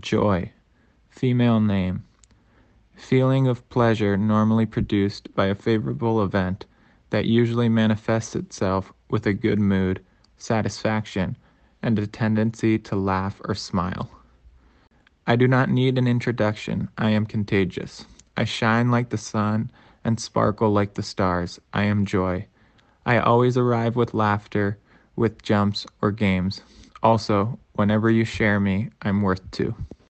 Joy. Female name. Feeling of pleasure normally produced by a favorable event that usually manifests itself with a good mood, satisfaction, and a tendency to laugh or smile. I do not need an introduction. I am contagious. I shine like the sun and sparkle like the stars. I am joy. I always arrive with laughter, with jumps or games. Also, whenever you share me, I'm worth two.